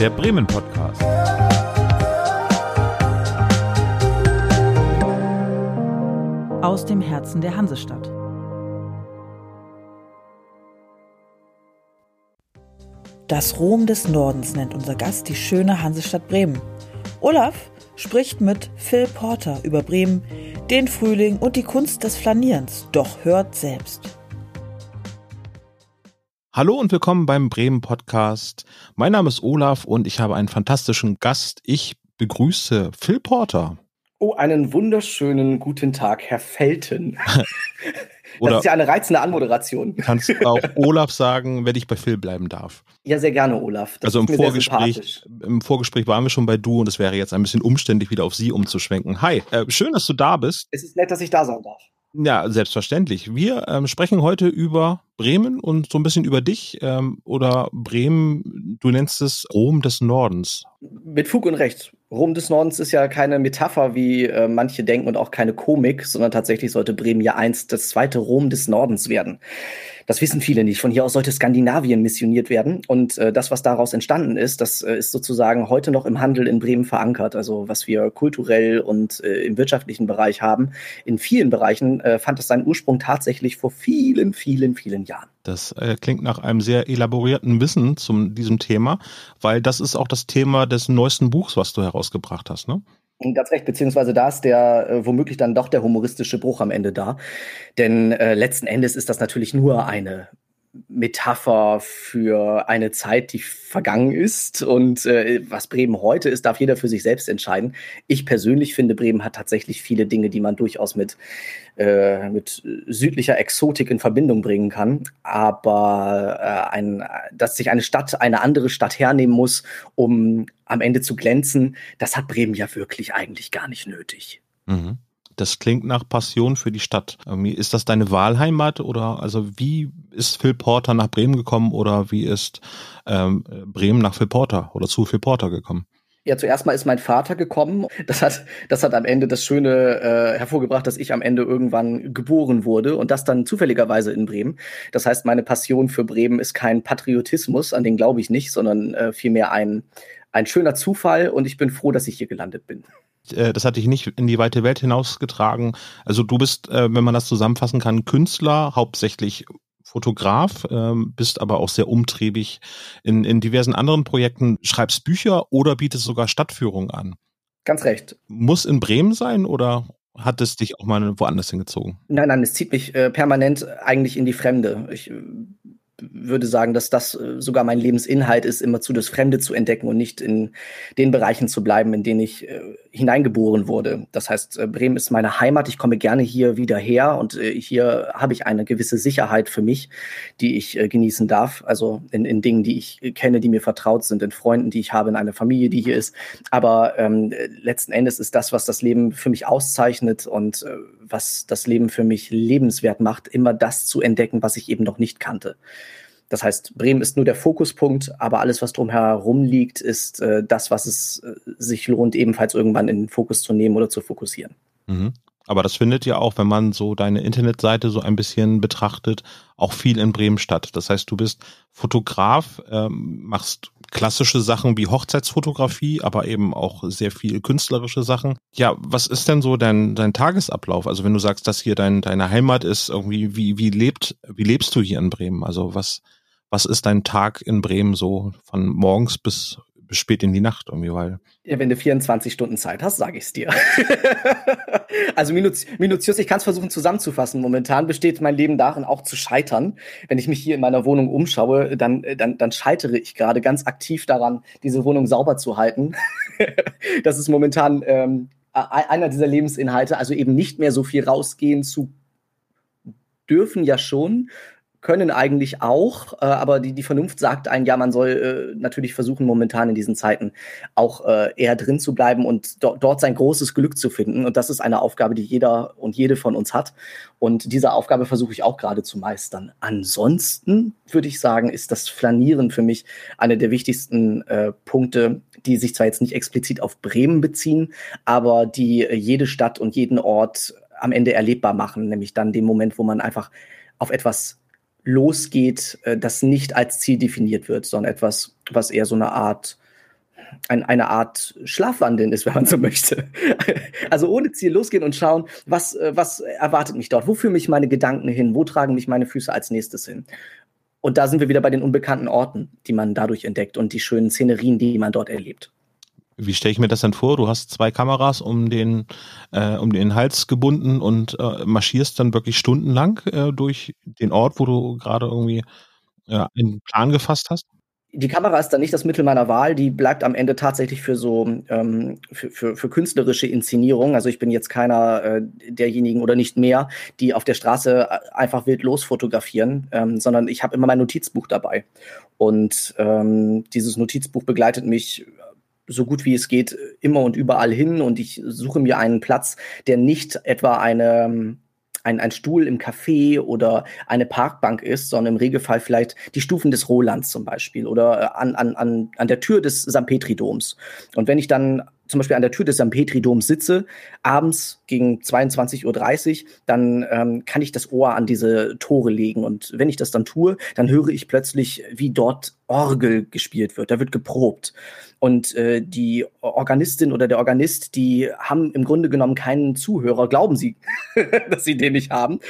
der Bremen Podcast. Aus dem Herzen der Hansestadt. Das Rom des Nordens nennt unser Gast die schöne Hansestadt Bremen. Olaf spricht mit Phil Porter über Bremen, den Frühling und die Kunst des Flanierens. Doch hört selbst. Hallo und willkommen beim Bremen Podcast. Mein Name ist Olaf und ich habe einen fantastischen Gast. Ich begrüße Phil Porter. Oh, einen wunderschönen guten Tag, Herr Felten. Das ist ja eine reizende Anmoderation. Kannst auch Olaf sagen, wenn ich bei Phil bleiben darf. Ja, sehr gerne, Olaf. Das also im Vorgespräch, im Vorgespräch waren wir schon bei du und es wäre jetzt ein bisschen umständlich, wieder auf sie umzuschwenken. Hi, äh, schön, dass du da bist. Es ist nett, dass ich da sein darf. Ja, selbstverständlich. Wir ähm, sprechen heute über Bremen und so ein bisschen über dich ähm, oder Bremen, du nennst es Rom des Nordens. Mit Fug und Recht. Rom des Nordens ist ja keine Metapher, wie äh, manche denken und auch keine Komik, sondern tatsächlich sollte Bremen ja einst das zweite Rom des Nordens werden. Das wissen viele nicht. Von hier aus sollte Skandinavien missioniert werden. Und äh, das, was daraus entstanden ist, das äh, ist sozusagen heute noch im Handel in Bremen verankert. Also was wir kulturell und äh, im wirtschaftlichen Bereich haben. In vielen Bereichen äh, fand es seinen Ursprung tatsächlich vor vielen, vielen, vielen Jahren. Das äh, klingt nach einem sehr elaborierten Wissen zum diesem Thema, weil das ist auch das Thema des neuesten Buchs, was du herausgebracht hast, ne? Ganz recht, beziehungsweise da ist der äh, womöglich dann doch der humoristische Bruch am Ende da. Denn äh, letzten Endes ist das natürlich nur eine Metapher für eine Zeit, die vergangen ist. Und äh, was Bremen heute ist, darf jeder für sich selbst entscheiden. Ich persönlich finde, Bremen hat tatsächlich viele Dinge, die man durchaus mit, äh, mit südlicher Exotik in Verbindung bringen kann. Aber äh, ein, dass sich eine Stadt eine andere Stadt hernehmen muss, um am Ende zu glänzen, das hat Bremen ja wirklich eigentlich gar nicht nötig. Mhm. Das klingt nach Passion für die Stadt. Ist das deine Wahlheimat oder also wie ist Phil Porter nach Bremen gekommen oder wie ist ähm, Bremen nach Phil Porter oder zu Phil Porter gekommen? Ja, zuerst mal ist mein Vater gekommen. Das hat, das hat am Ende das Schöne äh, hervorgebracht, dass ich am Ende irgendwann geboren wurde und das dann zufälligerweise in Bremen. Das heißt, meine Passion für Bremen ist kein Patriotismus, an den glaube ich nicht, sondern äh, vielmehr ein, ein schöner Zufall und ich bin froh, dass ich hier gelandet bin. Äh, das hatte ich nicht in die weite Welt hinausgetragen. Also du bist, äh, wenn man das zusammenfassen kann, Künstler, hauptsächlich Fotograf, ähm, bist aber auch sehr umtriebig in, in diversen anderen Projekten, schreibst Bücher oder bietest sogar Stadtführungen an. Ganz recht. Muss in Bremen sein oder hat es dich auch mal woanders hingezogen? Nein, nein, es zieht mich äh, permanent eigentlich in die Fremde. Ich würde sagen, dass das äh, sogar mein Lebensinhalt ist, immer zu das Fremde zu entdecken und nicht in den Bereichen zu bleiben, in denen ich hineingeboren wurde. Das heißt, äh, Bremen ist meine Heimat. Ich komme gerne hier wieder her und äh, hier habe ich eine gewisse Sicherheit für mich, die ich äh, genießen darf. Also in, in Dingen, die ich kenne, die mir vertraut sind, in Freunden, die ich habe, in einer Familie, die hier ist. Aber ähm, letzten Endes ist das, was das Leben für mich auszeichnet und äh, was das Leben für mich lebenswert macht, immer das zu entdecken, was ich eben noch nicht kannte. Das heißt, Bremen ist nur der Fokuspunkt, aber alles, was drumherum liegt, ist äh, das, was es äh, sich lohnt, ebenfalls irgendwann in den Fokus zu nehmen oder zu fokussieren. Mhm. Aber das findet ja auch, wenn man so deine Internetseite so ein bisschen betrachtet, auch viel in Bremen statt. Das heißt, du bist Fotograf, ähm, machst klassische Sachen wie Hochzeitsfotografie, aber eben auch sehr viel künstlerische Sachen. Ja, was ist denn so dein, dein Tagesablauf? Also wenn du sagst, dass hier dein, deine Heimat ist, irgendwie, wie, wie lebt, wie lebst du hier in Bremen? Also was, was ist dein Tag in Bremen so von morgens bis, spät in die Nacht irgendwie, weil. Ja, wenn du 24 Stunden Zeit hast, sage ich es dir. also minutiös, ich kann es versuchen zusammenzufassen. Momentan besteht mein Leben darin, auch zu scheitern. Wenn ich mich hier in meiner Wohnung umschaue, dann, dann, dann scheitere ich gerade ganz aktiv daran, diese Wohnung sauber zu halten. das ist momentan ähm, einer dieser Lebensinhalte, also eben nicht mehr so viel rausgehen zu dürfen ja schon, können eigentlich auch, äh, aber die, die Vernunft sagt ein, ja, man soll äh, natürlich versuchen, momentan in diesen Zeiten auch äh, eher drin zu bleiben und do dort sein großes Glück zu finden. Und das ist eine Aufgabe, die jeder und jede von uns hat. Und diese Aufgabe versuche ich auch gerade zu meistern. Ansonsten würde ich sagen, ist das Flanieren für mich eine der wichtigsten äh, Punkte, die sich zwar jetzt nicht explizit auf Bremen beziehen, aber die äh, jede Stadt und jeden Ort am Ende erlebbar machen, nämlich dann den Moment, wo man einfach auf etwas losgeht, äh, das nicht als Ziel definiert wird, sondern etwas, was eher so eine Art ein, eine Art Schlafwandeln ist, wenn man so möchte. Also ohne Ziel losgehen und schauen, was, äh, was erwartet mich dort? Wo führen mich meine Gedanken hin? Wo tragen mich meine Füße als nächstes hin? Und da sind wir wieder bei den unbekannten Orten, die man dadurch entdeckt und die schönen Szenerien, die man dort erlebt. Wie stelle ich mir das dann vor? Du hast zwei Kameras um den, äh, um den Hals gebunden und äh, marschierst dann wirklich stundenlang äh, durch den Ort, wo du gerade irgendwie äh, einen Plan gefasst hast? die Kamera ist dann nicht das Mittel meiner Wahl, die bleibt am Ende tatsächlich für so ähm, für, für, für künstlerische Inszenierung. Also ich bin jetzt keiner äh, derjenigen oder nicht mehr, die auf der Straße äh, einfach wild los fotografieren, ähm, sondern ich habe immer mein Notizbuch dabei. Und ähm, dieses Notizbuch begleitet mich so gut wie es geht immer und überall hin und ich suche mir einen Platz, der nicht etwa eine ein, ein Stuhl im Café oder eine Parkbank ist, sondern im Regelfall vielleicht die Stufen des Rolands zum Beispiel oder äh, an, an, an, an der Tür des St. Petri-Doms. Und wenn ich dann zum Beispiel an der Tür des St. Petri-Doms sitze, abends gegen 22.30 Uhr, dann ähm, kann ich das Ohr an diese Tore legen. Und wenn ich das dann tue, dann höre ich plötzlich, wie dort Orgel gespielt wird. Da wird geprobt. Und äh, die Organistin oder der Organist, die haben im Grunde genommen keinen Zuhörer, glauben sie, dass sie den nicht haben.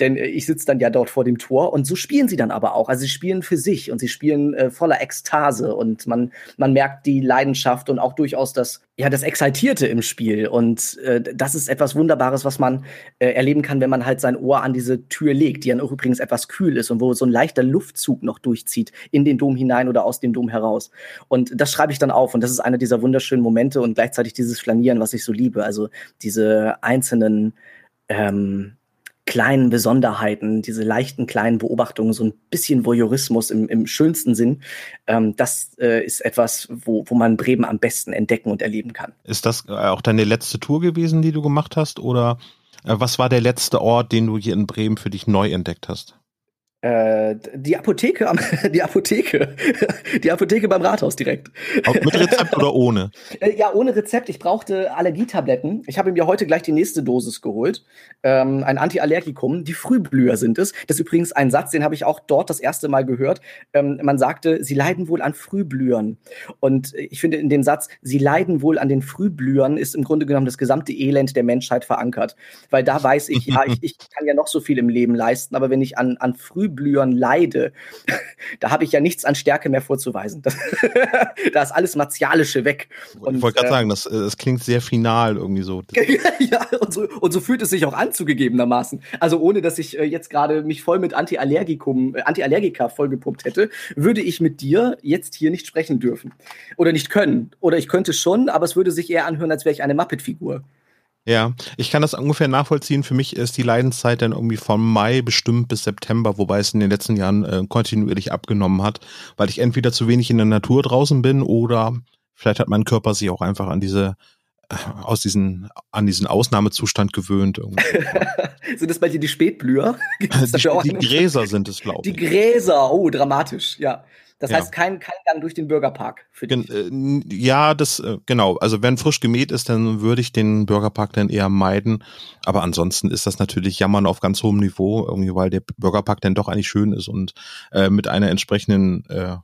Denn äh, ich sitze dann ja dort vor dem Tor und so spielen sie dann aber auch. Also sie spielen für sich und sie spielen äh, voller Ekstase und man, man merkt die Leidenschaft und auch durchaus das, ja, das Exaltierte im Spiel. Und äh, das ist etwas Wunderbares, was man äh, erleben kann, wenn man halt sein Ohr an diese Tür legt, die dann auch übrigens etwas kühl ist und wo so ein leichter Luftzug noch durchzieht in den Dom hinein oder aus dem Dom heraus. Und das schreibe ich dann auf und das ist einer dieser wunderschönen Momente und gleichzeitig dieses Flanieren, was ich so liebe. Also diese einzelnen ähm, kleinen Besonderheiten, diese leichten kleinen Beobachtungen, so ein bisschen Voyeurismus im, im schönsten Sinn, ähm, das äh, ist etwas, wo, wo man Bremen am besten entdecken und erleben kann. Ist das äh, auch deine letzte Tour gewesen, die du gemacht hast? Oder äh, was war der letzte Ort, den du hier in Bremen für dich neu entdeckt hast? Äh, die Apotheke, die Apotheke, die Apotheke beim Rathaus direkt. Mit Rezept oder ohne? Äh, ja, ohne Rezept. Ich brauchte Allergietabletten. Ich habe mir heute gleich die nächste Dosis geholt. Ähm, ein Antiallergikum. Die Frühblüher sind es. Das ist übrigens ein Satz, den habe ich auch dort das erste Mal gehört. Ähm, man sagte, sie leiden wohl an Frühblühern. Und ich finde in dem Satz, sie leiden wohl an den Frühblühern, ist im Grunde genommen das gesamte Elend der Menschheit verankert. Weil da weiß ich, ja, ich, ich kann ja noch so viel im Leben leisten, aber wenn ich an, an Frühblühern Frühblühern leide, da habe ich ja nichts an Stärke mehr vorzuweisen. Das, da ist alles Martialische weg. Und, ich wollte gerade äh, sagen, das, äh, das klingt sehr final irgendwie so. ja, und so, und so fühlt es sich auch an, zugegebenermaßen. Also ohne, dass ich äh, jetzt gerade mich voll mit Antiallergikum, äh, Antiallergika vollgepumpt hätte, würde ich mit dir jetzt hier nicht sprechen dürfen. Oder nicht können. Oder ich könnte schon, aber es würde sich eher anhören, als wäre ich eine Muppet-Figur. Ja, ich kann das ungefähr nachvollziehen. Für mich ist die Leidenszeit dann irgendwie von Mai bestimmt bis September, wobei es in den letzten Jahren äh, kontinuierlich abgenommen hat, weil ich entweder zu wenig in der Natur draußen bin oder vielleicht hat mein Körper sich auch einfach an diese äh, aus diesen an diesen Ausnahmezustand gewöhnt. sind das bei dir die Spätblüher? die, die Gräser sind es, glaube ich. Die Gräser, oh, dramatisch, ja. Das ja. heißt, kein, kein Gang durch den Bürgerpark für dich. Äh, ja, das, äh, genau. Also wenn frisch gemäht ist, dann würde ich den Bürgerpark dann eher meiden. Aber ansonsten ist das natürlich Jammern auf ganz hohem Niveau, irgendwie, weil der Bürgerpark dann doch eigentlich schön ist und äh, mit einer entsprechenden, äh,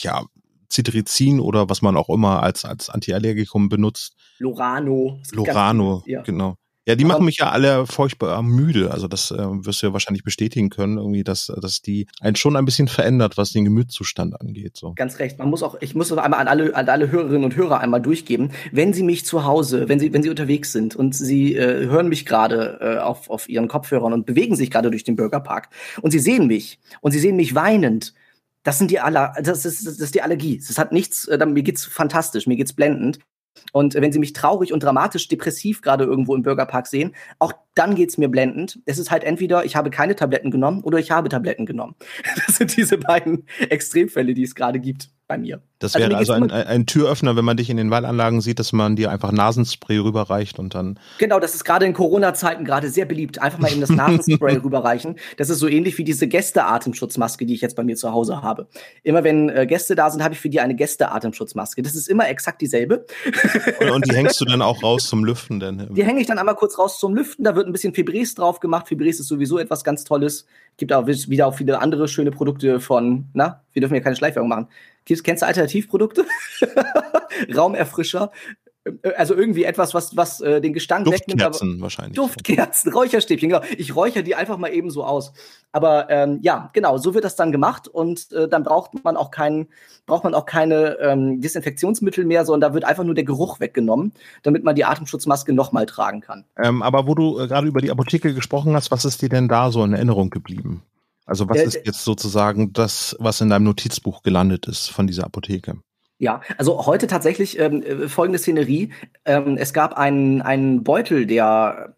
ja, Cetirizin oder was man auch immer als, als Antiallergikum benutzt. Lorano. Lorano, ja. genau. Ja, die machen mich ja alle furchtbar müde. Also das äh, wirst du ja wahrscheinlich bestätigen können, irgendwie, dass, dass die einen schon ein bisschen verändert, was den Gemütszustand angeht. So. Ganz recht. Man muss auch, ich muss einmal an alle, an alle Hörerinnen und Hörer einmal durchgeben. Wenn Sie mich zu Hause, wenn Sie, wenn Sie unterwegs sind und Sie äh, hören mich gerade äh, auf, auf Ihren Kopfhörern und bewegen sich gerade durch den Bürgerpark und Sie sehen mich und Sie sehen mich weinend, das sind die Aller, das ist, das ist die Allergie. Das hat nichts, äh, mir geht's fantastisch, mir geht's blendend. Und wenn Sie mich traurig und dramatisch depressiv gerade irgendwo im Bürgerpark sehen, auch dann geht es mir blendend. Es ist halt entweder, ich habe keine Tabletten genommen oder ich habe Tabletten genommen. Das sind diese beiden Extremfälle, die es gerade gibt bei mir. Das wäre also, also ein, ein, Türöffner, wenn man dich in den Wallanlagen sieht, dass man dir einfach Nasenspray rüberreicht und dann. Genau, das ist gerade in Corona-Zeiten gerade sehr beliebt. Einfach mal eben das Nasenspray rüberreichen. Das ist so ähnlich wie diese Gäste-Atemschutzmaske, die ich jetzt bei mir zu Hause habe. Immer wenn äh, Gäste da sind, habe ich für die eine Gäste-Atemschutzmaske. Das ist immer exakt dieselbe. und, und, die hängst du dann auch raus zum Lüften, denn? Die hänge ich dann einmal kurz raus zum Lüften. Da wird ein bisschen Fibres drauf gemacht. Fibres ist sowieso etwas ganz Tolles. Gibt auch wieder auch viele andere schöne Produkte von, na, wir dürfen ja keine Schleifwerbung machen. Kennst du Alternativprodukte? Raumerfrischer, also irgendwie etwas, was, was äh, den Gestank Duftkerzen wegnimmt. Duftkerzen wahrscheinlich. Duftkerzen, Räucherstäbchen, genau. Ich räuchere die einfach mal eben so aus. Aber ähm, ja, genau, so wird das dann gemacht und äh, dann braucht man auch keinen, braucht man auch keine ähm, Desinfektionsmittel mehr, sondern da wird einfach nur der Geruch weggenommen, damit man die Atemschutzmaske nochmal tragen kann. Ähm, aber wo du äh, gerade über die Apotheke gesprochen hast, was ist dir denn da so in Erinnerung geblieben? Also was äh, ist jetzt sozusagen das, was in deinem Notizbuch gelandet ist von dieser Apotheke? Ja, also heute tatsächlich ähm, äh, folgende Szenerie. Ähm, es gab einen, einen Beutel, der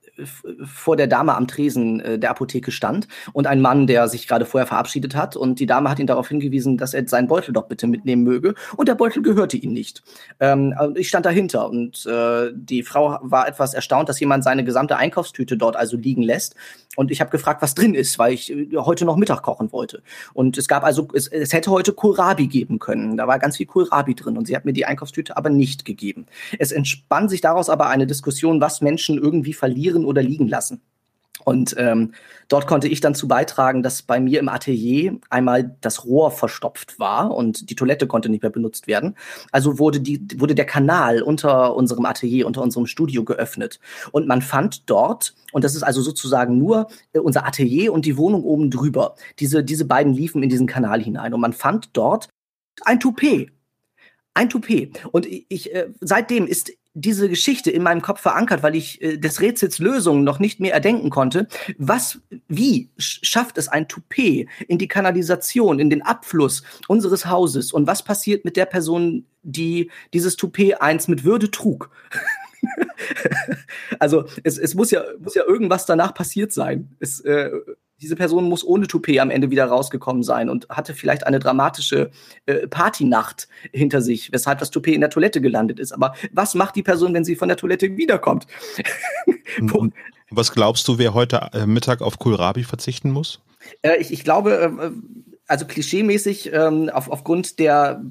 vor der Dame am Tresen äh, der Apotheke stand und ein Mann, der sich gerade vorher verabschiedet hat und die Dame hat ihn darauf hingewiesen, dass er seinen Beutel doch bitte mitnehmen möge und der Beutel gehörte ihm nicht. Ähm, ich stand dahinter und äh, die Frau war etwas erstaunt, dass jemand seine gesamte Einkaufstüte dort also liegen lässt und ich habe gefragt, was drin ist, weil ich äh, heute noch Mittag kochen wollte und es gab also es, es hätte heute Kohlrabi geben können. Da war ganz viel Kohlrabi drin und sie hat mir die Einkaufstüte aber nicht gegeben. Es entspann sich daraus aber eine Diskussion, was Menschen irgendwie verlieren oder liegen lassen. Und ähm, dort konnte ich dann zu beitragen, dass bei mir im Atelier einmal das Rohr verstopft war und die Toilette konnte nicht mehr benutzt werden. Also wurde, die, wurde der Kanal unter unserem Atelier, unter unserem Studio geöffnet. Und man fand dort, und das ist also sozusagen nur äh, unser Atelier und die Wohnung oben drüber, diese, diese beiden liefen in diesen Kanal hinein. Und man fand dort ein Toupet. Ein Toupet. Und ich, äh, seitdem ist diese Geschichte in meinem Kopf verankert, weil ich äh, des Rätsels Lösung noch nicht mehr erdenken konnte. Was, wie schafft es ein Toupet in die Kanalisation, in den Abfluss unseres Hauses? Und was passiert mit der Person, die dieses Toupet eins mit Würde trug? also es, es muss ja muss ja irgendwas danach passiert sein. Es, äh, diese Person muss ohne Toupet am Ende wieder rausgekommen sein und hatte vielleicht eine dramatische äh, Partynacht hinter sich, weshalb das Toupet in der Toilette gelandet ist. Aber was macht die Person, wenn sie von der Toilette wiederkommt? was glaubst du, wer heute äh, Mittag auf Kohlrabi verzichten muss? Äh, ich, ich glaube, äh, also klischeemäßig ähm, auf, aufgrund der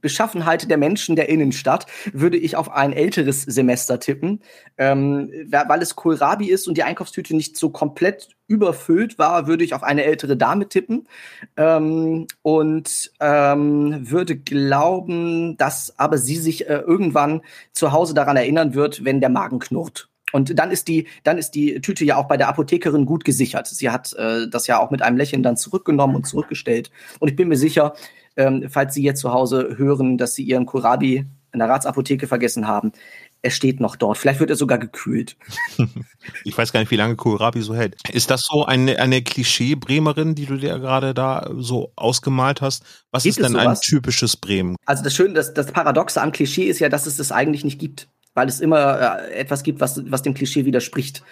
Beschaffenheit der Menschen der Innenstadt würde ich auf ein älteres Semester tippen, ähm, weil es Kohlrabi ist und die Einkaufstüte nicht so komplett überfüllt war, würde ich auf eine ältere Dame tippen ähm, und ähm, würde glauben, dass aber sie sich äh, irgendwann zu Hause daran erinnern wird, wenn der Magen knurrt. Und dann ist die, dann ist die Tüte ja auch bei der Apothekerin gut gesichert. Sie hat äh, das ja auch mit einem Lächeln dann zurückgenommen und zurückgestellt. Und ich bin mir sicher, ähm, falls Sie jetzt zu Hause hören, dass Sie Ihren Kurabi in der Ratsapotheke vergessen haben, er steht noch dort. Vielleicht wird er sogar gekühlt. ich weiß gar nicht, wie lange Kohlrabi so hält. Ist das so eine, eine Klischee-Bremerin, die du dir gerade da so ausgemalt hast? Was gibt ist denn ein typisches Bremen? Also das Schöne, das, das Paradoxe am Klischee ist ja, dass es das eigentlich nicht gibt weil es immer äh, etwas gibt, was, was dem Klischee widerspricht.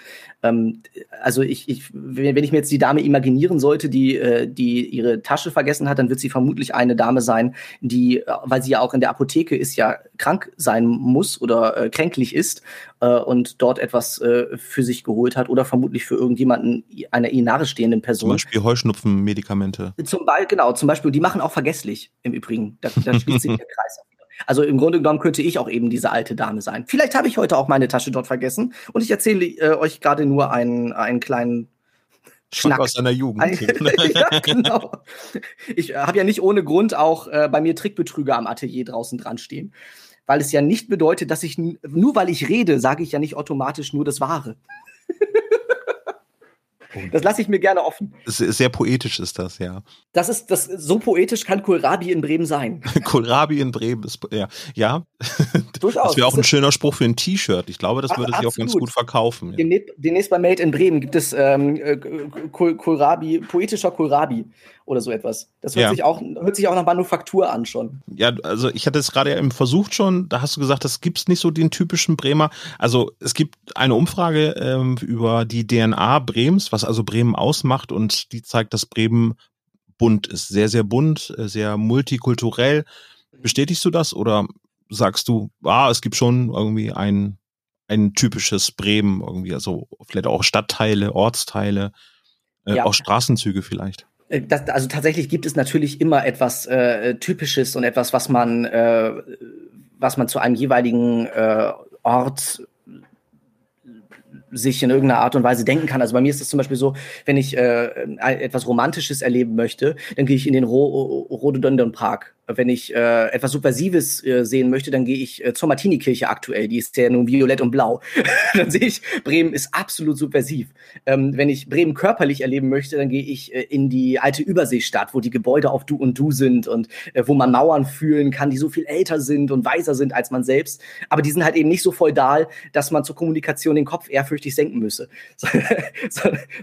Ähm, also ich, ich, wenn ich mir jetzt die Dame imaginieren sollte, die, äh, die ihre Tasche vergessen hat, dann wird sie vermutlich eine Dame sein, die, äh, weil sie ja auch in der Apotheke ist, ja krank sein muss oder äh, kränklich ist äh, und dort etwas äh, für sich geholt hat oder vermutlich für irgendjemanden einer ihr nahe stehenden Person. Zum Beispiel Heuschnupfenmedikamente. Zum Beispiel, genau, zum Beispiel, die machen auch vergesslich im Übrigen. Da, da schließt sich der Kreis also im Grunde genommen könnte ich auch eben diese alte Dame sein. Vielleicht habe ich heute auch meine Tasche dort vergessen und ich erzähle äh, euch gerade nur einen, einen kleinen Schnack aus seiner Jugend. ja, genau. Ich äh, habe ja nicht ohne Grund auch äh, bei mir Trickbetrüger am Atelier draußen dran stehen. Weil es ja nicht bedeutet, dass ich nur weil ich rede, sage ich ja nicht automatisch nur das Wahre. Das lasse ich mir gerne offen. Sehr poetisch ist das, ja. Das ist, das, so poetisch kann Kohlrabi in Bremen sein. Kohlrabi in Bremen ist, ja. Ja. Durchaus. Das wäre auch ein schöner Spruch für ein T-Shirt. Ich glaube, das würde sich auch ganz gut verkaufen. Ja. Demnächst bei Made in Bremen gibt es ähm, äh, Kohlrabi, poetischer Kohlrabi oder so etwas. Das hört, ja. sich auch, hört sich auch nach Manufaktur an schon. Ja, also ich hatte es gerade eben versucht schon, da hast du gesagt, das gibt's nicht so den typischen Bremer. Also es gibt eine Umfrage ähm, über die DNA Brems, was also Bremen ausmacht und die zeigt, dass Bremen bunt ist. Sehr, sehr bunt, äh, sehr multikulturell. Bestätigst du das oder sagst du, ah, es gibt schon irgendwie ein, ein typisches Bremen irgendwie, also vielleicht auch Stadtteile, Ortsteile, äh, ja. auch Straßenzüge vielleicht? Äh, das, also tatsächlich gibt es natürlich immer etwas äh, Typisches und etwas, was man, äh, was man zu einem jeweiligen äh, Ort sich in irgendeiner Art und Weise denken kann. Also bei mir ist es zum Beispiel so, wenn ich äh, etwas Romantisches erleben möchte, dann gehe ich in den Ro Rhododendron Park wenn ich äh, etwas Subversives äh, sehen möchte, dann gehe ich äh, zur Martini-Kirche aktuell. Die ist ja nun violett und blau. dann sehe ich, Bremen ist absolut subversiv. Ähm, wenn ich Bremen körperlich erleben möchte, dann gehe ich äh, in die alte Überseestadt, wo die Gebäude auf Du und Du sind und äh, wo man Mauern fühlen kann, die so viel älter sind und weiser sind als man selbst. Aber die sind halt eben nicht so feudal, dass man zur Kommunikation den Kopf ehrfürchtig senken müsse.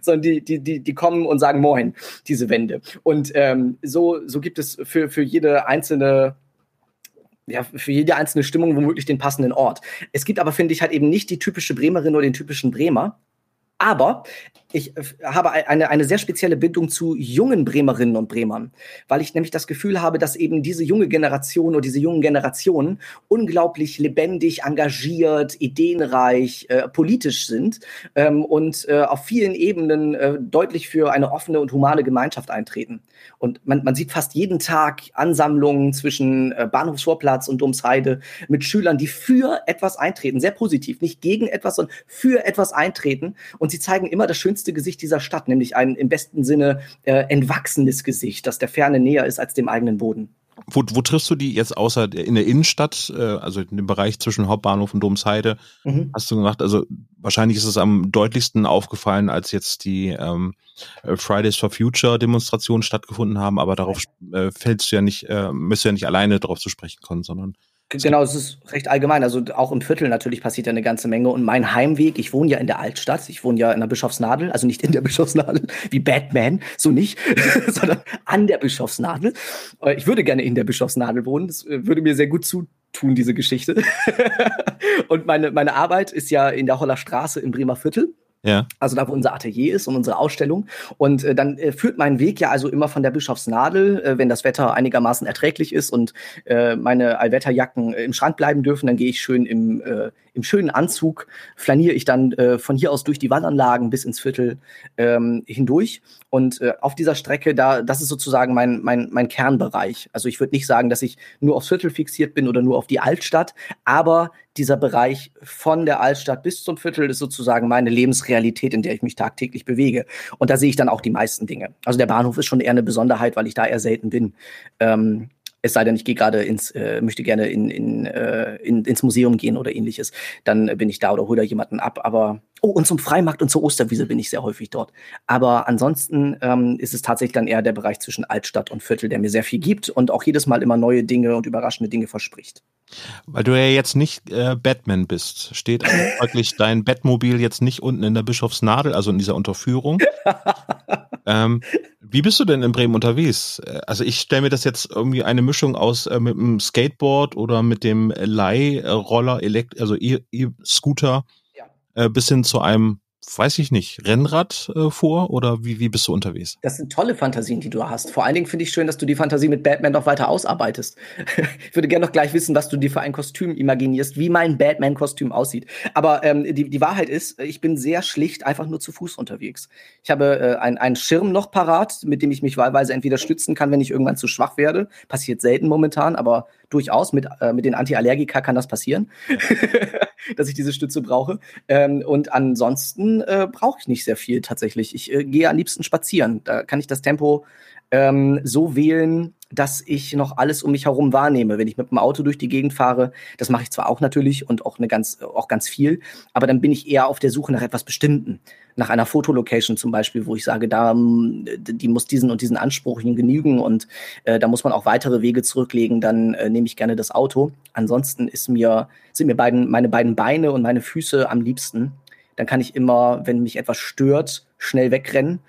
Sondern die, die, die, die kommen und sagen Moin, diese Wände. Und ähm, so, so gibt es für, für jede einzelne ja, für jede einzelne Stimmung womöglich den passenden Ort. Es gibt aber, finde ich, halt eben nicht die typische Bremerin oder den typischen Bremer. Aber ich äh, habe eine, eine sehr spezielle Bindung zu jungen Bremerinnen und Bremern, weil ich nämlich das Gefühl habe, dass eben diese junge Generation oder diese jungen Generationen unglaublich lebendig, engagiert, ideenreich, äh, politisch sind ähm, und äh, auf vielen Ebenen äh, deutlich für eine offene und humane Gemeinschaft eintreten. Und man, man sieht fast jeden Tag Ansammlungen zwischen äh, Bahnhofsvorplatz und Domsheide mit Schülern, die für etwas eintreten, sehr positiv, nicht gegen etwas, sondern für etwas eintreten. Und sie zeigen immer das schönste Gesicht dieser Stadt, nämlich ein im besten Sinne äh, entwachsenes Gesicht, das der Ferne näher ist als dem eigenen Boden. Wo, wo triffst du die jetzt außer in der Innenstadt, äh, also in dem Bereich zwischen Hauptbahnhof und Domsheide? Mhm. Hast du gemacht, also wahrscheinlich ist es am deutlichsten aufgefallen, als jetzt die ähm, äh, Fridays for Future Demonstrationen stattgefunden haben, aber darauf äh, fällst du ja nicht, äh, müsst du ja nicht alleine darauf zu sprechen kommen, sondern Genau, es ist recht allgemein. Also auch im Viertel natürlich passiert ja eine ganze Menge. Und mein Heimweg, ich wohne ja in der Altstadt, ich wohne ja in der Bischofsnadel, also nicht in der Bischofsnadel wie Batman, so nicht, sondern an der Bischofsnadel. Äh, ich würde gerne in der Bischofsnadel wohnen, das äh, würde mir sehr gut zutun, diese Geschichte. und meine, meine Arbeit ist ja in der Holler Straße im Bremer Viertel. Ja. Also da, wo unser Atelier ist und unsere Ausstellung. Und äh, dann äh, führt mein Weg ja also immer von der Bischofsnadel, äh, wenn das Wetter einigermaßen erträglich ist und äh, meine Allwetterjacken äh, im Schrank bleiben dürfen, dann gehe ich schön im, äh, im schönen Anzug, flaniere ich dann äh, von hier aus durch die Wallanlagen bis ins Viertel ähm, hindurch. Und äh, auf dieser Strecke, da, das ist sozusagen mein, mein, mein Kernbereich. Also ich würde nicht sagen, dass ich nur aufs Viertel fixiert bin oder nur auf die Altstadt, aber dieser Bereich von der Altstadt bis zum Viertel ist sozusagen meine Lebensrealität, in der ich mich tagtäglich bewege. Und da sehe ich dann auch die meisten Dinge. Also der Bahnhof ist schon eher eine Besonderheit, weil ich da eher selten bin. Ähm, es sei denn, ich gehe gerade ins, äh, möchte gerne in, in, äh, in, ins Museum gehen oder ähnliches, dann bin ich da oder hole da jemanden ab. Aber oh, und zum Freimarkt und zur Osterwiese bin ich sehr häufig dort. Aber ansonsten ähm, ist es tatsächlich dann eher der Bereich zwischen Altstadt und Viertel, der mir sehr viel gibt und auch jedes Mal immer neue Dinge und überraschende Dinge verspricht. Weil du ja jetzt nicht äh, Batman bist, steht also wirklich dein Bettmobil jetzt nicht unten in der Bischofsnadel, also in dieser Unterführung. ähm, wie bist du denn in Bremen unterwegs? Äh, also ich stelle mir das jetzt irgendwie eine Mischung aus äh, mit dem Skateboard oder mit dem Leihroller, Elekt also E-Scooter ja. äh, bis hin zu einem weiß ich nicht, Rennrad äh, vor oder wie, wie bist du unterwegs? Das sind tolle Fantasien, die du hast. Vor allen Dingen finde ich schön, dass du die Fantasie mit Batman noch weiter ausarbeitest. ich würde gerne noch gleich wissen, was du dir für ein Kostüm imaginierst, wie mein Batman-Kostüm aussieht. Aber ähm, die, die Wahrheit ist, ich bin sehr schlicht einfach nur zu Fuß unterwegs. Ich habe äh, ein, einen Schirm noch parat, mit dem ich mich wahlweise entweder stützen kann, wenn ich irgendwann zu schwach werde. Passiert selten momentan, aber durchaus mit, äh, mit den Antiallergika kann das passieren. dass ich diese Stütze brauche. Ähm, und ansonsten äh, brauche ich nicht sehr viel tatsächlich. Ich äh, gehe am liebsten spazieren. Da kann ich das Tempo ähm, so wählen, dass ich noch alles um mich herum wahrnehme. Wenn ich mit dem Auto durch die Gegend fahre, das mache ich zwar auch natürlich und auch eine ganz, auch ganz viel, aber dann bin ich eher auf der Suche nach etwas Bestimmten, nach einer Fotolocation zum Beispiel, wo ich sage, da die muss diesen und diesen Ansprüchen genügen und äh, da muss man auch weitere Wege zurücklegen. Dann äh, nehme ich gerne das Auto. Ansonsten ist mir sind mir beiden meine beiden Beine und meine Füße am liebsten. Dann kann ich immer, wenn mich etwas stört, schnell wegrennen.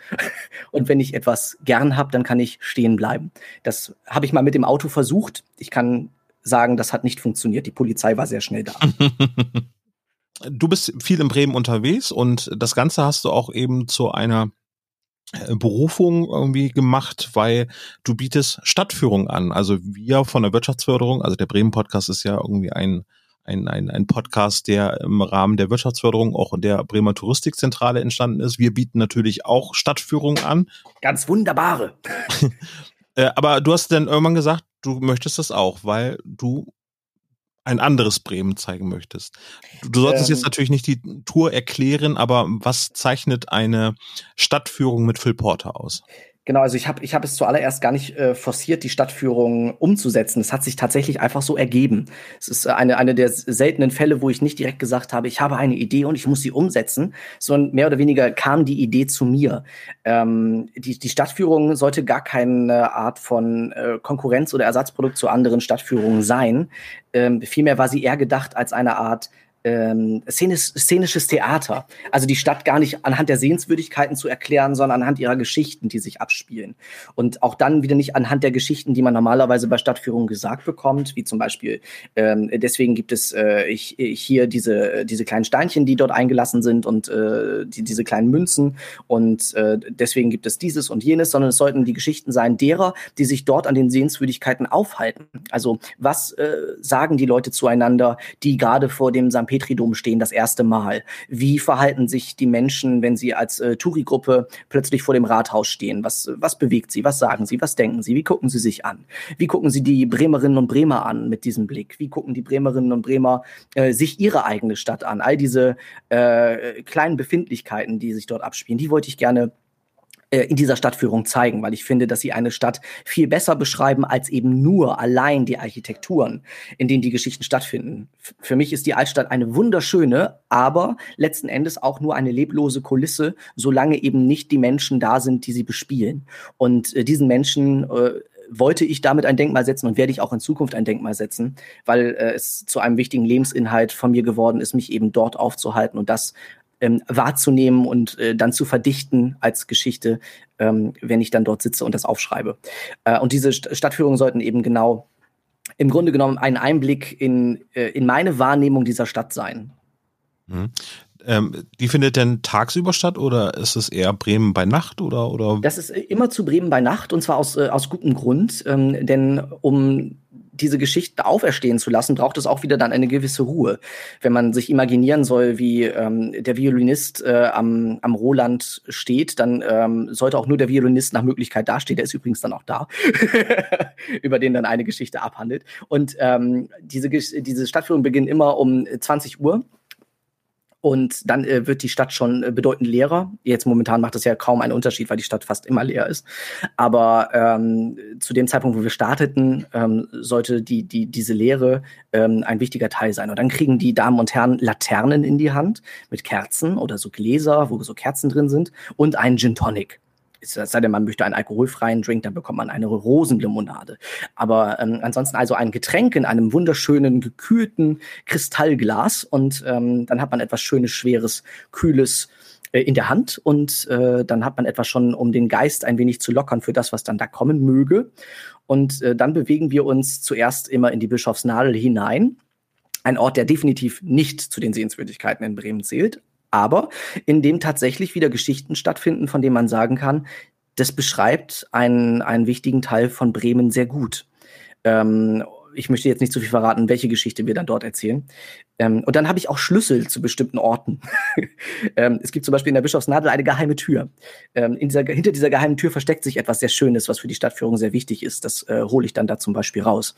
Und wenn ich etwas gern habe, dann kann ich stehen bleiben. Das habe ich mal mit dem Auto versucht. Ich kann sagen, das hat nicht funktioniert. Die Polizei war sehr schnell da. du bist viel in Bremen unterwegs und das Ganze hast du auch eben zu einer äh, Berufung irgendwie gemacht, weil du bietest Stadtführung an. Also wir von der Wirtschaftsförderung, also der Bremen Podcast ist ja irgendwie ein ein, ein, ein Podcast, der im Rahmen der Wirtschaftsförderung auch in der Bremer Touristikzentrale entstanden ist. Wir bieten natürlich auch Stadtführungen an. Ganz wunderbare. Äh, aber du hast dann irgendwann gesagt, du möchtest das auch, weil du ein anderes Bremen zeigen möchtest. Du, du solltest ähm, jetzt natürlich nicht die Tour erklären, aber was zeichnet eine Stadtführung mit Phil Porter aus? Genau, also ich habe ich hab es zuallererst gar nicht äh, forciert, die Stadtführung umzusetzen. Es hat sich tatsächlich einfach so ergeben. Es ist eine, eine der seltenen Fälle, wo ich nicht direkt gesagt habe, ich habe eine Idee und ich muss sie umsetzen, sondern mehr oder weniger kam die Idee zu mir. Ähm, die, die Stadtführung sollte gar keine Art von äh, Konkurrenz oder Ersatzprodukt zu anderen Stadtführungen sein. Ähm, vielmehr war sie eher gedacht als eine Art ähm, szenisch, szenisches Theater. Also die Stadt gar nicht anhand der Sehenswürdigkeiten zu erklären, sondern anhand ihrer Geschichten, die sich abspielen. Und auch dann wieder nicht anhand der Geschichten, die man normalerweise bei Stadtführungen gesagt bekommt, wie zum Beispiel, ähm, deswegen gibt es äh, hier diese, diese kleinen Steinchen, die dort eingelassen sind und äh, die, diese kleinen Münzen und äh, deswegen gibt es dieses und jenes, sondern es sollten die Geschichten sein derer, die sich dort an den Sehenswürdigkeiten aufhalten. Also was äh, sagen die Leute zueinander, die gerade vor dem St. Petridom stehen das erste Mal? Wie verhalten sich die Menschen, wenn sie als äh, Touri-Gruppe plötzlich vor dem Rathaus stehen? Was, was bewegt sie? Was sagen sie? Was denken sie? Wie gucken sie sich an? Wie gucken sie die Bremerinnen und Bremer an mit diesem Blick? Wie gucken die Bremerinnen und Bremer äh, sich ihre eigene Stadt an? All diese äh, kleinen Befindlichkeiten, die sich dort abspielen, die wollte ich gerne äh, in dieser Stadtführung zeigen, weil ich finde, dass sie eine Stadt viel besser beschreiben als eben nur allein die Architekturen, in denen die Geschichten stattfinden. für mich ist die Altstadt eine wunderschöne, aber letzten Endes auch nur eine leblose Kulisse, solange eben nicht die Menschen da sind, die sie bespielen. Und äh, diesen Menschen äh, wollte ich damit ein Denkmal setzen und werde ich auch in Zukunft ein Denkmal setzen, weil äh, es zu einem wichtigen Lebensinhalt von mir geworden ist, mich eben dort aufzuhalten und das ähm, wahrzunehmen und äh, dann zu verdichten als Geschichte, ähm, wenn ich dann dort sitze und das aufschreibe. Äh, und diese St Stadtführungen sollten eben genau im Grunde genommen einen Einblick in, äh, in meine Wahrnehmung dieser Stadt sein. Mhm. Ähm, die findet denn tagsüber statt oder ist es eher Bremen bei Nacht oder oder? Das ist immer zu Bremen bei Nacht und zwar aus äh, aus gutem Grund, ähm, denn um diese Geschichten auferstehen zu lassen, braucht es auch wieder dann eine gewisse Ruhe. Wenn man sich imaginieren soll, wie ähm, der Violinist äh, am, am Roland steht, dann ähm, sollte auch nur der Violinist nach Möglichkeit dastehen. Der ist übrigens dann auch da, über den dann eine Geschichte abhandelt. Und ähm, diese, diese Stadtführung beginnt immer um 20 Uhr und dann äh, wird die Stadt schon äh, bedeutend leerer. Jetzt momentan macht das ja kaum einen Unterschied, weil die Stadt fast immer leer ist. Aber ähm, zu dem Zeitpunkt, wo wir starteten, ähm, sollte die, die, diese Leere ähm, ein wichtiger Teil sein. Und dann kriegen die Damen und Herren Laternen in die Hand mit Kerzen oder so Gläser, wo so Kerzen drin sind und einen Gin Tonic es sei denn, man möchte einen alkoholfreien Drink, dann bekommt man eine Rosenlimonade. Aber ähm, ansonsten also ein Getränk in einem wunderschönen, gekühlten Kristallglas und ähm, dann hat man etwas Schönes, Schweres, Kühles äh, in der Hand und äh, dann hat man etwas schon, um den Geist ein wenig zu lockern für das, was dann da kommen möge. Und äh, dann bewegen wir uns zuerst immer in die Bischofsnadel hinein. Ein Ort, der definitiv nicht zu den Sehenswürdigkeiten in Bremen zählt, aber in dem tatsächlich wieder Geschichten stattfinden, von denen man sagen kann, das beschreibt einen, einen wichtigen Teil von Bremen sehr gut. Ähm, ich möchte jetzt nicht zu viel verraten, welche Geschichte wir dann dort erzählen. Ähm, und dann habe ich auch Schlüssel zu bestimmten Orten. ähm, es gibt zum Beispiel in der Bischofsnadel eine geheime Tür. Ähm, dieser, hinter dieser geheimen Tür versteckt sich etwas sehr Schönes, was für die Stadtführung sehr wichtig ist. Das äh, hole ich dann da zum Beispiel raus.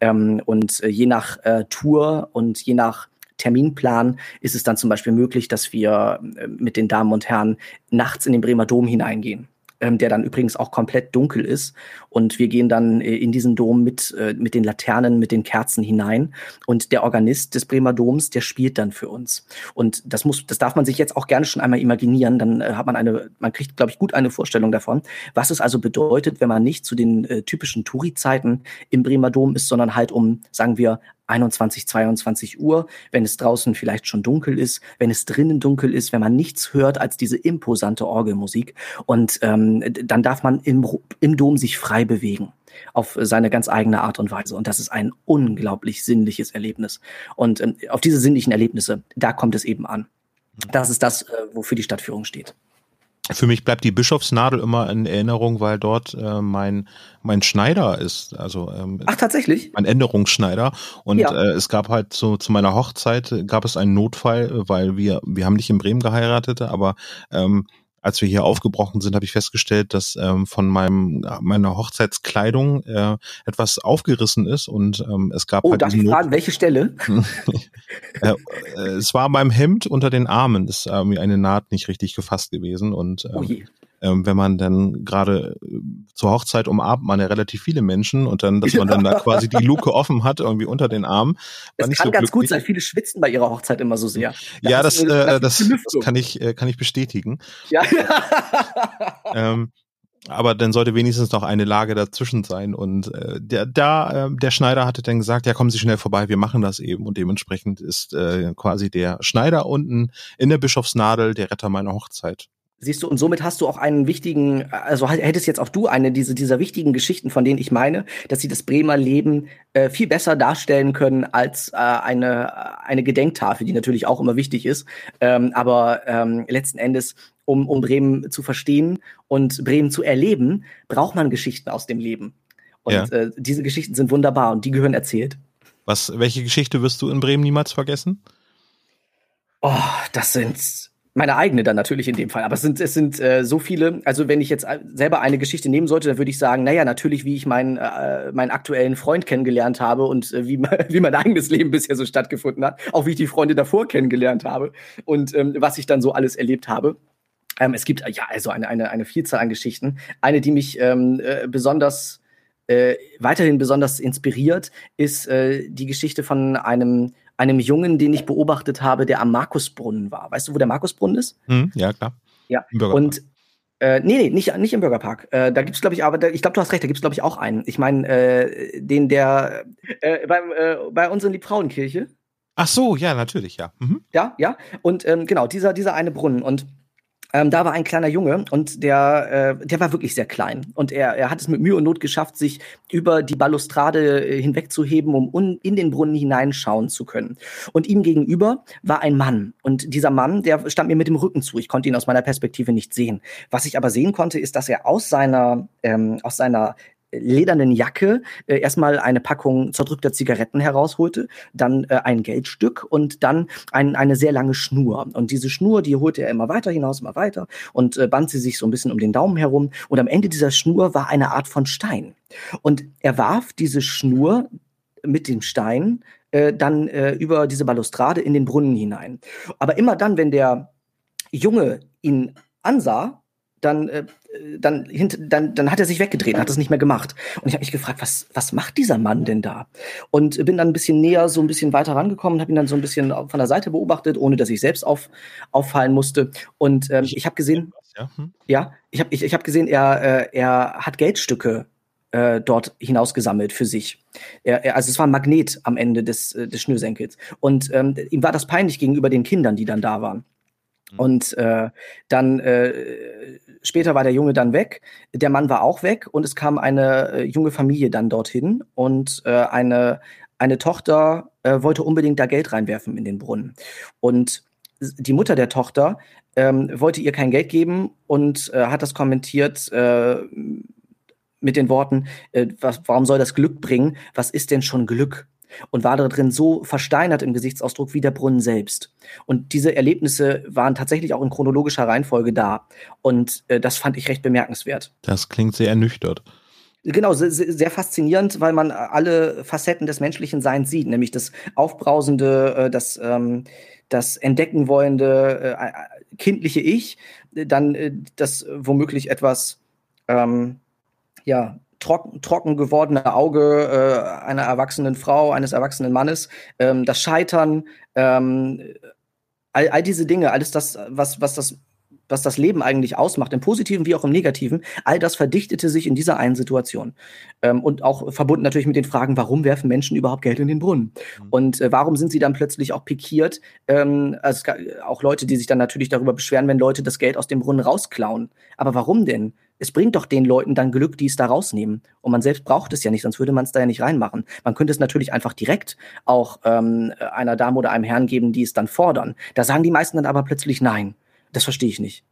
Ähm, und äh, je nach äh, Tour und je nach Terminplan ist es dann zum Beispiel möglich, dass wir äh, mit den Damen und Herren nachts in den Bremer Dom hineingehen ähm, der dann übrigens auch komplett dunkel ist. Und wir gehen dann äh, in diesen Dom mit, äh, mit den Laternen, mit den Kerzen hinein. Und der Organist des Bremer Doms, der spielt dann für uns. Und das muss, das darf man sich jetzt auch gerne schon einmal imaginieren. Dann hat man eine, man kriegt, glaube ich, gut eine Vorstellung davon, was es also bedeutet, wenn man nicht zu den äh, typischen Touri-Zeiten im Bremer Dom ist, sondern halt um, sagen wir, 21, 22 Uhr, wenn es draußen vielleicht schon dunkel ist, wenn es drinnen dunkel ist, wenn man nichts hört als diese imposante Orgelmusik. Und ähm, dann darf man im, im Dom sich frei bewegen auf seine ganz eigene Art und Weise. Und das ist ein unglaublich sinnliches Erlebnis. Und ähm, auf diese sinnlichen Erlebnisse, da kommt es eben an. Das ist das, äh, wofür die Stadtführung steht. Für mich bleibt die Bischofsnadel immer in Erinnerung, weil dort äh, mein mein Schneider ist. Also ähm, ach tatsächlich mein Änderungsschneider. Und ja. äh, es gab halt so zu meiner Hochzeit gab es einen Notfall, weil wir wir haben nicht in Bremen geheiratet, aber ähm, als wir hier aufgebrochen sind, habe ich festgestellt, dass ähm, von meinem meiner Hochzeitskleidung äh, etwas aufgerissen ist und ähm, es gab. Oh, halt darf ich fragen, welche Stelle? äh, äh, es war beim Hemd unter den Armen, ist irgendwie eine Naht nicht richtig gefasst gewesen und ähm, oh je ähm, wenn man dann gerade äh, zur Hochzeit umarmt man ja relativ viele Menschen und dann, dass man dann da quasi die Luke offen hat, irgendwie unter den Armen. Das kann so ganz glücklich. gut sein. Viele schwitzen bei ihrer Hochzeit immer so sehr. Da ja, das, äh, das, das kann ich, äh, kann ich bestätigen. Ja. ähm, aber dann sollte wenigstens noch eine Lage dazwischen sein. Und äh, der, da, äh, der Schneider hatte dann gesagt, ja, kommen Sie schnell vorbei, wir machen das eben. Und dementsprechend ist äh, quasi der Schneider unten in der Bischofsnadel der Retter meiner Hochzeit. Siehst du, und somit hast du auch einen wichtigen, also hättest jetzt auch du eine diese, dieser wichtigen Geschichten, von denen ich meine, dass sie das Bremer Leben äh, viel besser darstellen können als äh, eine, eine Gedenktafel, die natürlich auch immer wichtig ist. Ähm, aber ähm, letzten Endes, um, um Bremen zu verstehen und Bremen zu erleben, braucht man Geschichten aus dem Leben. Und ja. äh, diese Geschichten sind wunderbar und die gehören erzählt. Was, welche Geschichte wirst du in Bremen niemals vergessen? Oh, das sind meine eigene dann natürlich in dem Fall. Aber es sind, es sind äh, so viele. Also wenn ich jetzt äh, selber eine Geschichte nehmen sollte, dann würde ich sagen, naja, natürlich, wie ich meinen, äh, meinen aktuellen Freund kennengelernt habe und äh, wie, wie mein eigenes Leben bisher so stattgefunden hat. Auch wie ich die Freunde davor kennengelernt habe und ähm, was ich dann so alles erlebt habe. Ähm, es gibt ja also eine, eine, eine Vielzahl an Geschichten. Eine, die mich ähm, äh, besonders äh, weiterhin besonders inspiriert, ist äh, die Geschichte von einem einem Jungen, den ich beobachtet habe, der am Markusbrunnen war. Weißt du, wo der Markusbrunnen ist? Hm, ja, klar. Ja. Und äh, nee, nee, nicht, nicht im Bürgerpark. Äh, da gibt's, glaube ich, aber da, ich glaube, du hast recht, da gibt's, glaube ich, auch einen. Ich meine, äh, den der äh, beim, äh, bei unseren Liebfrauenkirche. Ach so, ja, natürlich, ja. Mhm. Ja, ja. Und ähm, genau, dieser, dieser eine Brunnen. Und ähm, da war ein kleiner Junge und der, äh, der war wirklich sehr klein. Und er, er hat es mit Mühe und Not geschafft, sich über die Balustrade äh, hinwegzuheben, um un in den Brunnen hineinschauen zu können. Und ihm gegenüber war ein Mann. Und dieser Mann, der stand mir mit dem Rücken zu. Ich konnte ihn aus meiner Perspektive nicht sehen. Was ich aber sehen konnte, ist, dass er aus seiner, ähm, aus seiner ledernen Jacke äh, erstmal eine Packung zerdrückter Zigaretten herausholte, dann äh, ein Geldstück und dann ein, eine sehr lange Schnur. Und diese Schnur, die holte er immer weiter hinaus, immer weiter und äh, band sie sich so ein bisschen um den Daumen herum. Und am Ende dieser Schnur war eine Art von Stein. Und er warf diese Schnur mit dem Stein äh, dann äh, über diese Balustrade in den Brunnen hinein. Aber immer dann, wenn der Junge ihn ansah, dann, äh, dann, dann, dann hat er sich weggedreht, hat es nicht mehr gemacht. Und ich habe mich gefragt, was, was macht dieser Mann denn da? Und bin dann ein bisschen näher, so ein bisschen weiter rangekommen, habe ihn dann so ein bisschen von der Seite beobachtet, ohne dass ich selbst auf, auffallen musste. Und ähm, ich habe gesehen, ja, hm. ja, ich habe ich, ich hab gesehen, er, äh, er hat Geldstücke äh, dort hinausgesammelt für sich. Er, er, also es war ein Magnet am Ende des, äh, des Schnürsenkels. Und ähm, ihm war das peinlich gegenüber den Kindern, die dann da waren. Hm. Und äh, dann äh, später war der Junge dann weg, der Mann war auch weg und es kam eine äh, junge Familie dann dorthin und äh, eine, eine Tochter äh, wollte unbedingt da Geld reinwerfen in den Brunnen. Und die Mutter der Tochter ähm, wollte ihr kein Geld geben und äh, hat das kommentiert äh, mit den Worten, äh, was, warum soll das Glück bringen? Was ist denn schon Glück? Und war darin so versteinert im Gesichtsausdruck wie der Brunnen selbst. Und diese Erlebnisse waren tatsächlich auch in chronologischer Reihenfolge da. Und äh, das fand ich recht bemerkenswert. Das klingt sehr ernüchtert. Genau, sehr, sehr faszinierend, weil man alle Facetten des menschlichen Seins sieht, nämlich das Aufbrausende, äh, das, ähm, das Entdecken wollende, äh, äh kindliche Ich, dann äh, das womöglich etwas ähm, ja, trocken, trocken gewordene Auge äh, einer erwachsenen Frau, eines erwachsenen Mannes, ähm, das Scheitern, ähm, all, all diese Dinge, alles das, was, was das was das Leben eigentlich ausmacht, im Positiven wie auch im Negativen, all das verdichtete sich in dieser einen Situation. Ähm, und auch verbunden natürlich mit den Fragen, warum werfen Menschen überhaupt Geld in den Brunnen? Mhm. Und äh, warum sind sie dann plötzlich auch pikiert? Ähm, also auch Leute, die sich dann natürlich darüber beschweren, wenn Leute das Geld aus dem Brunnen rausklauen. Aber warum denn? Es bringt doch den Leuten dann Glück, die es da rausnehmen. Und man selbst braucht es ja nicht, sonst würde man es da ja nicht reinmachen. Man könnte es natürlich einfach direkt auch ähm, einer Dame oder einem Herrn geben, die es dann fordern. Da sagen die meisten dann aber plötzlich nein. Das verstehe ich nicht.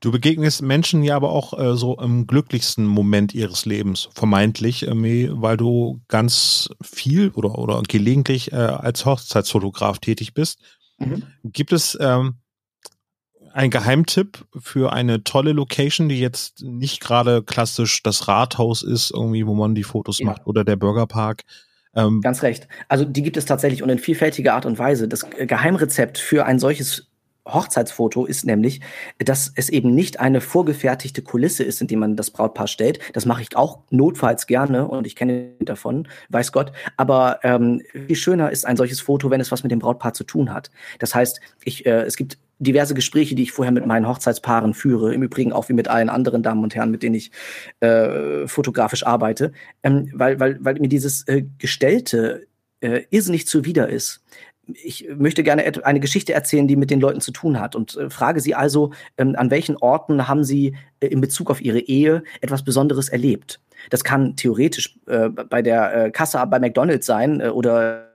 Du begegnest Menschen ja aber auch äh, so im glücklichsten Moment ihres Lebens, vermeintlich, äh, weil du ganz viel oder, oder gelegentlich äh, als Hochzeitsfotograf tätig bist. Mhm. Gibt es ähm, ein Geheimtipp für eine tolle Location, die jetzt nicht gerade klassisch das Rathaus ist, irgendwie, wo man die Fotos ja. macht oder der Bürgerpark. Ähm, Ganz recht. Also die gibt es tatsächlich und in vielfältiger Art und Weise. Das Geheimrezept für ein solches Hochzeitsfoto ist nämlich, dass es eben nicht eine vorgefertigte Kulisse ist, in die man das Brautpaar stellt. Das mache ich auch notfalls gerne und ich kenne davon, weiß Gott. Aber ähm, viel schöner ist ein solches Foto, wenn es was mit dem Brautpaar zu tun hat. Das heißt, ich, äh, es gibt diverse Gespräche, die ich vorher mit meinen Hochzeitspaaren führe, im Übrigen auch wie mit allen anderen Damen und Herren, mit denen ich äh, fotografisch arbeite, ähm, weil, weil, weil mir dieses äh, Gestellte äh, irrsinnig zuwider ist ich möchte gerne eine Geschichte erzählen, die mit den Leuten zu tun hat und äh, frage Sie also, ähm, an welchen Orten haben Sie äh, in Bezug auf Ihre Ehe etwas Besonderes erlebt? Das kann theoretisch äh, bei der äh, Kasse bei McDonald's sein oder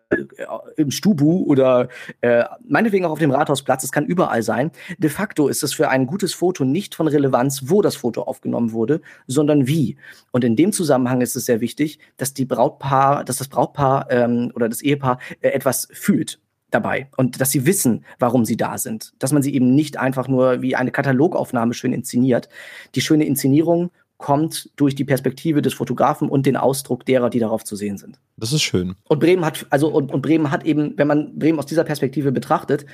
im Stubu oder äh, meinetwegen auch auf dem Rathausplatz, es kann überall sein. De facto ist es für ein gutes Foto nicht von Relevanz, wo das Foto aufgenommen wurde, sondern wie. Und in dem Zusammenhang ist es sehr wichtig, dass die Brautpaar, dass das Brautpaar ähm, oder das Ehepaar äh, etwas fühlt dabei und dass sie wissen, warum sie da sind. Dass man sie eben nicht einfach nur wie eine Katalogaufnahme schön inszeniert. Die schöne Inszenierung kommt durch die Perspektive des Fotografen und den Ausdruck derer, die darauf zu sehen sind. Das ist schön. Und Bremen hat, also, und, und Bremen hat eben, wenn man Bremen aus dieser Perspektive betrachtet,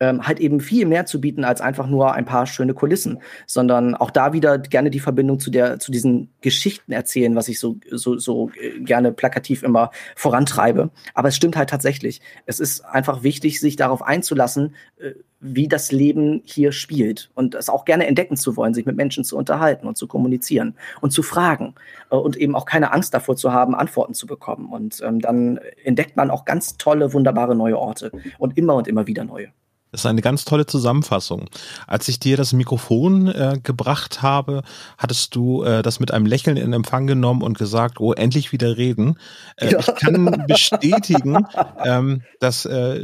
ähm, halt eben viel mehr zu bieten als einfach nur ein paar schöne Kulissen, sondern auch da wieder gerne die Verbindung zu der zu diesen Geschichten erzählen, was ich so so so äh, gerne plakativ immer vorantreibe. Aber es stimmt halt tatsächlich. Es ist einfach wichtig, sich darauf einzulassen, äh, wie das Leben hier spielt und es auch gerne entdecken zu wollen, sich mit Menschen zu unterhalten und zu kommunizieren und zu fragen äh, und eben auch keine Angst davor zu haben, Antworten zu bekommen. Und ähm, dann entdeckt man auch ganz tolle, wunderbare neue Orte und immer und immer wieder neue. Das ist eine ganz tolle Zusammenfassung. Als ich dir das Mikrofon äh, gebracht habe, hattest du äh, das mit einem Lächeln in Empfang genommen und gesagt, oh, endlich wieder reden. Äh, ja. Ich kann bestätigen, ähm, dass äh,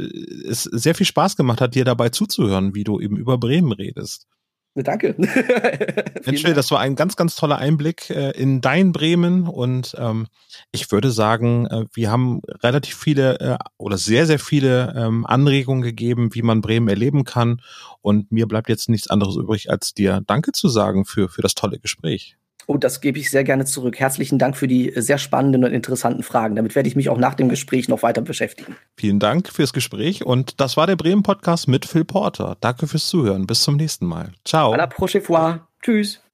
es sehr viel Spaß gemacht hat, dir dabei zuzuhören, wie du eben über Bremen redest. Danke. Mensch, das war ein ganz, ganz toller Einblick äh, in dein Bremen und ähm, ich würde sagen, äh, wir haben relativ viele äh, oder sehr, sehr viele ähm, Anregungen gegeben, wie man Bremen erleben kann und mir bleibt jetzt nichts anderes übrig, als dir Danke zu sagen für, für das tolle Gespräch. Oh, das gebe ich sehr gerne zurück. Herzlichen Dank für die sehr spannenden und interessanten Fragen. Damit werde ich mich auch nach dem Gespräch noch weiter beschäftigen. Vielen Dank fürs Gespräch und das war der Bremen Podcast mit Phil Porter. Danke fürs Zuhören. Bis zum nächsten Mal. Ciao. À la prochaine fois. Tschüss.